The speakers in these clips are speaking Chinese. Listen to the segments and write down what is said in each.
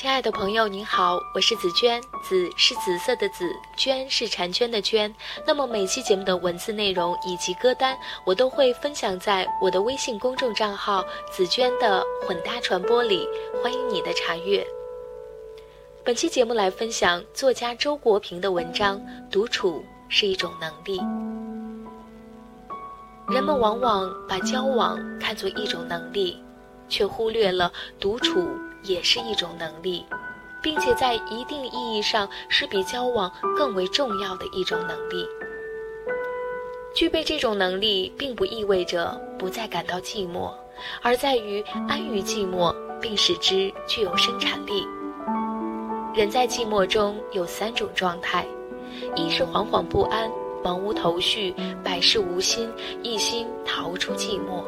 亲爱的朋友，您好，我是紫娟，紫是紫色的紫，娟是婵娟的娟。那么每期节目的文字内容以及歌单，我都会分享在我的微信公众账号“紫娟的混搭传播”里，欢迎你的查阅。本期节目来分享作家周国平的文章《独处是一种能力》。人们往往把交往看作一种能力，却忽略了独处。也是一种能力，并且在一定意义上是比交往更为重要的一种能力。具备这种能力，并不意味着不再感到寂寞，而在于安于寂寞，并使之具有生产力。人在寂寞中有三种状态：一是惶惶不安、茫无头绪、百事无心，一心逃出寂寞。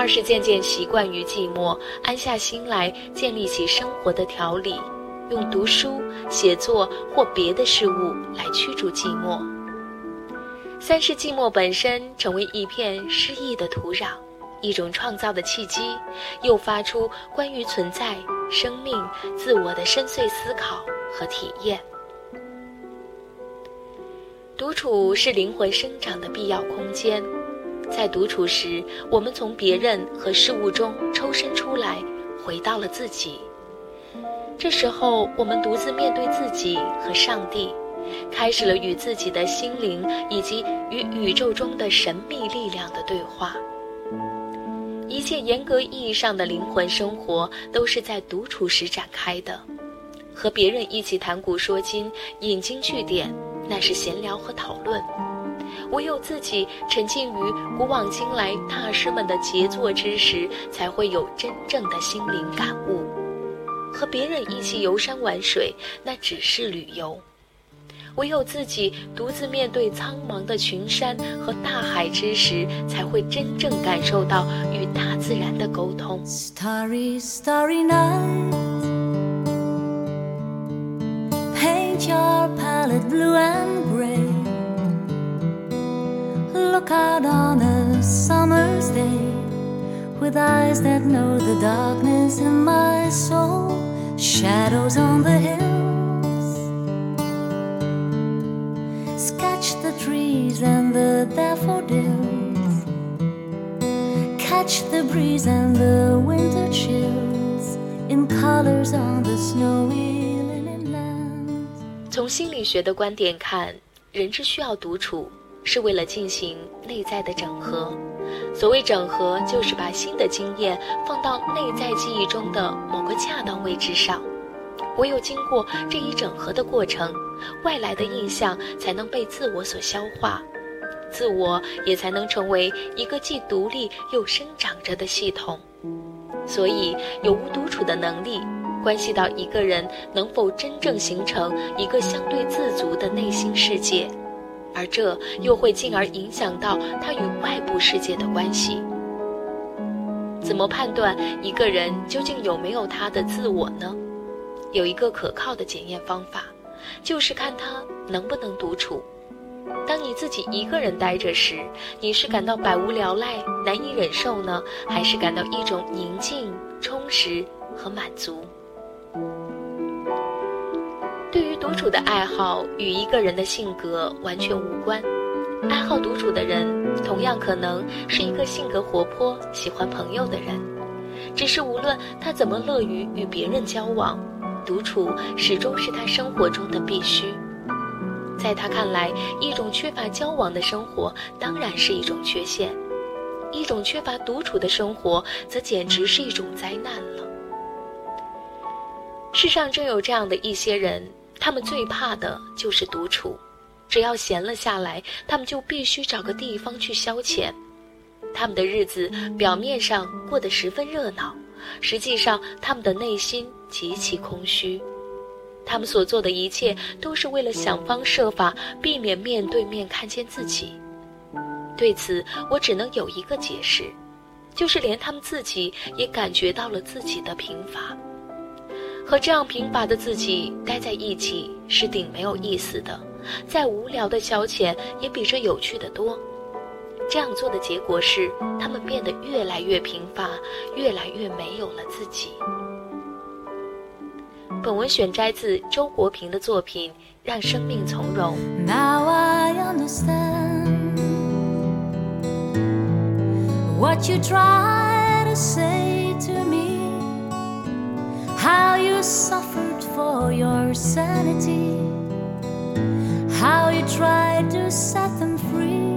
二是渐渐习惯于寂寞，安下心来建立起生活的条理，用读书、写作或别的事物来驱逐寂寞。三是寂寞本身成为一片诗意的土壤，一种创造的契机，诱发出关于存在、生命、自我的深邃思考和体验。独处是灵魂生长的必要空间。在独处时，我们从别人和事物中抽身出来，回到了自己。这时候，我们独自面对自己和上帝，开始了与自己的心灵以及与宇宙中的神秘力量的对话。一切严格意义上的灵魂生活都是在独处时展开的。和别人一起谈古说今、引经据典，那是闲聊和讨论。唯有自己沉浸于古往今来大师们的杰作之时，才会有真正的心灵感悟。和别人一起游山玩水，那只是旅游；唯有自己独自面对苍茫的群山和大海之时，才会真正感受到与大自然的沟通。Starry, starry night, paint your palette blue and gray. look out on a summer's day with eyes that know the darkness in my soul, shadows on the hills. Sketch the trees and the daffodils, catch the breeze and the winter chills in colors on the snowy linen lands. 从心理学的观点看，人之需要独处。 是为了进行内在的整合。所谓整合，就是把新的经验放到内在记忆中的某个恰当位置上。唯有经过这一整合的过程，外来的印象才能被自我所消化，自我也才能成为一个既独立又生长着的系统。所以，有无独处的能力，关系到一个人能否真正形成一个相对自足的内心世界。而这又会进而影响到他与外部世界的关系。怎么判断一个人究竟有没有他的自我呢？有一个可靠的检验方法，就是看他能不能独处。当你自己一个人待着时，你是感到百无聊赖、难以忍受呢，还是感到一种宁静、充实和满足？对于独处的爱好与一个人的性格完全无关，爱好独处的人同样可能是一个性格活泼、喜欢朋友的人，只是无论他怎么乐于与别人交往，独处始终是他生活中的必须。在他看来，一种缺乏交往的生活当然是一种缺陷，一种缺乏独处的生活则简直是一种灾难了。世上真有这样的一些人。他们最怕的就是独处，只要闲了下来，他们就必须找个地方去消遣。他们的日子表面上过得十分热闹，实际上他们的内心极其空虚。他们所做的一切都是为了想方设法避免面对面看见自己。对此，我只能有一个解释，就是连他们自己也感觉到了自己的贫乏。和这样贫乏的自己待在一起是顶没有意思的，再无聊的消遣也比这有趣的多。这样做的结果是，他们变得越来越贫乏，越来越没有了自己。本文选摘自周国平的作品《让生命从容》。Now I understand what you try to say how you suffered for your sanity, how you tried to set them free.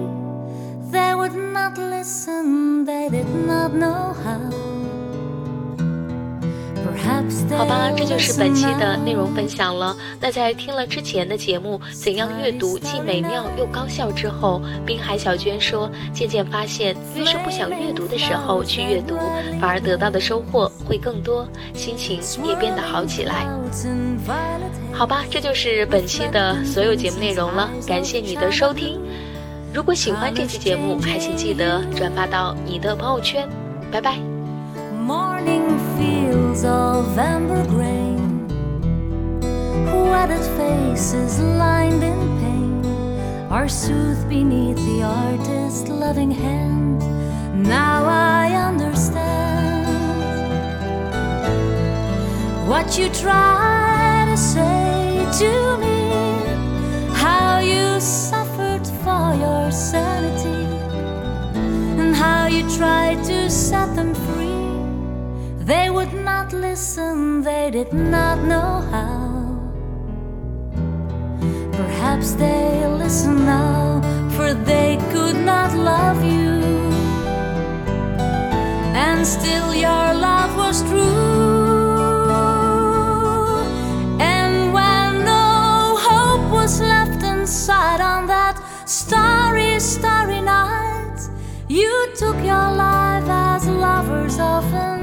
They would not listen, they did not know how. 好吧，这就是本期的内容分享了。那在听了之前的节目《怎样阅读既美妙又高效》之后，滨海小娟说，渐渐发现，越是不想阅读的时候去阅读，反而得到的收获会更多，心情也变得好起来。好吧，这就是本期的所有节目内容了。感谢你的收听。如果喜欢这期节目，还请记得转发到你的朋友圈。拜拜。Morning fields of amber grain, weathered faces lined in pain are soothed beneath the artist's loving hand. Now I understand what you try to say to me, how you suffered for your sanity, and how you tried to set. They would not listen, they did not know how. Perhaps they listen now, for they could not love you. And still your love was true. And when no hope was left inside on that starry, starry night, you took your life as lovers often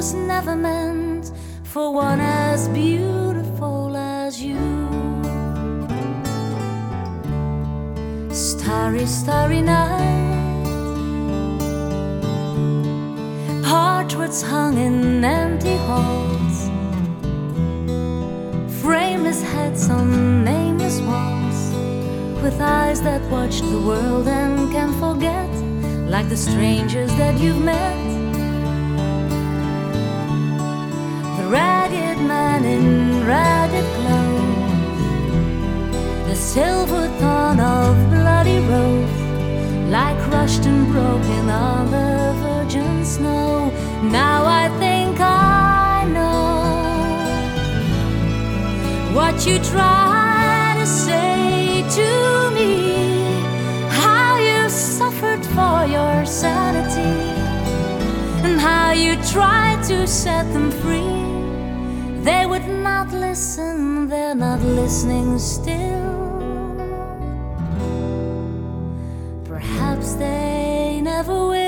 was never meant for one as beautiful as you. Starry, starry night. Portraits hung in empty halls. Frameless heads on nameless walls. With eyes that watch the world and can forget. Like the strangers that you've met ragged man in ragged clothes, the silver thorn of bloody rose, like crushed and broken on the virgin snow. Now I think I know what you try to say to me, how you suffered for your sanity, and how you tried to set them free. They would not listen, they're not listening still. Perhaps they never will.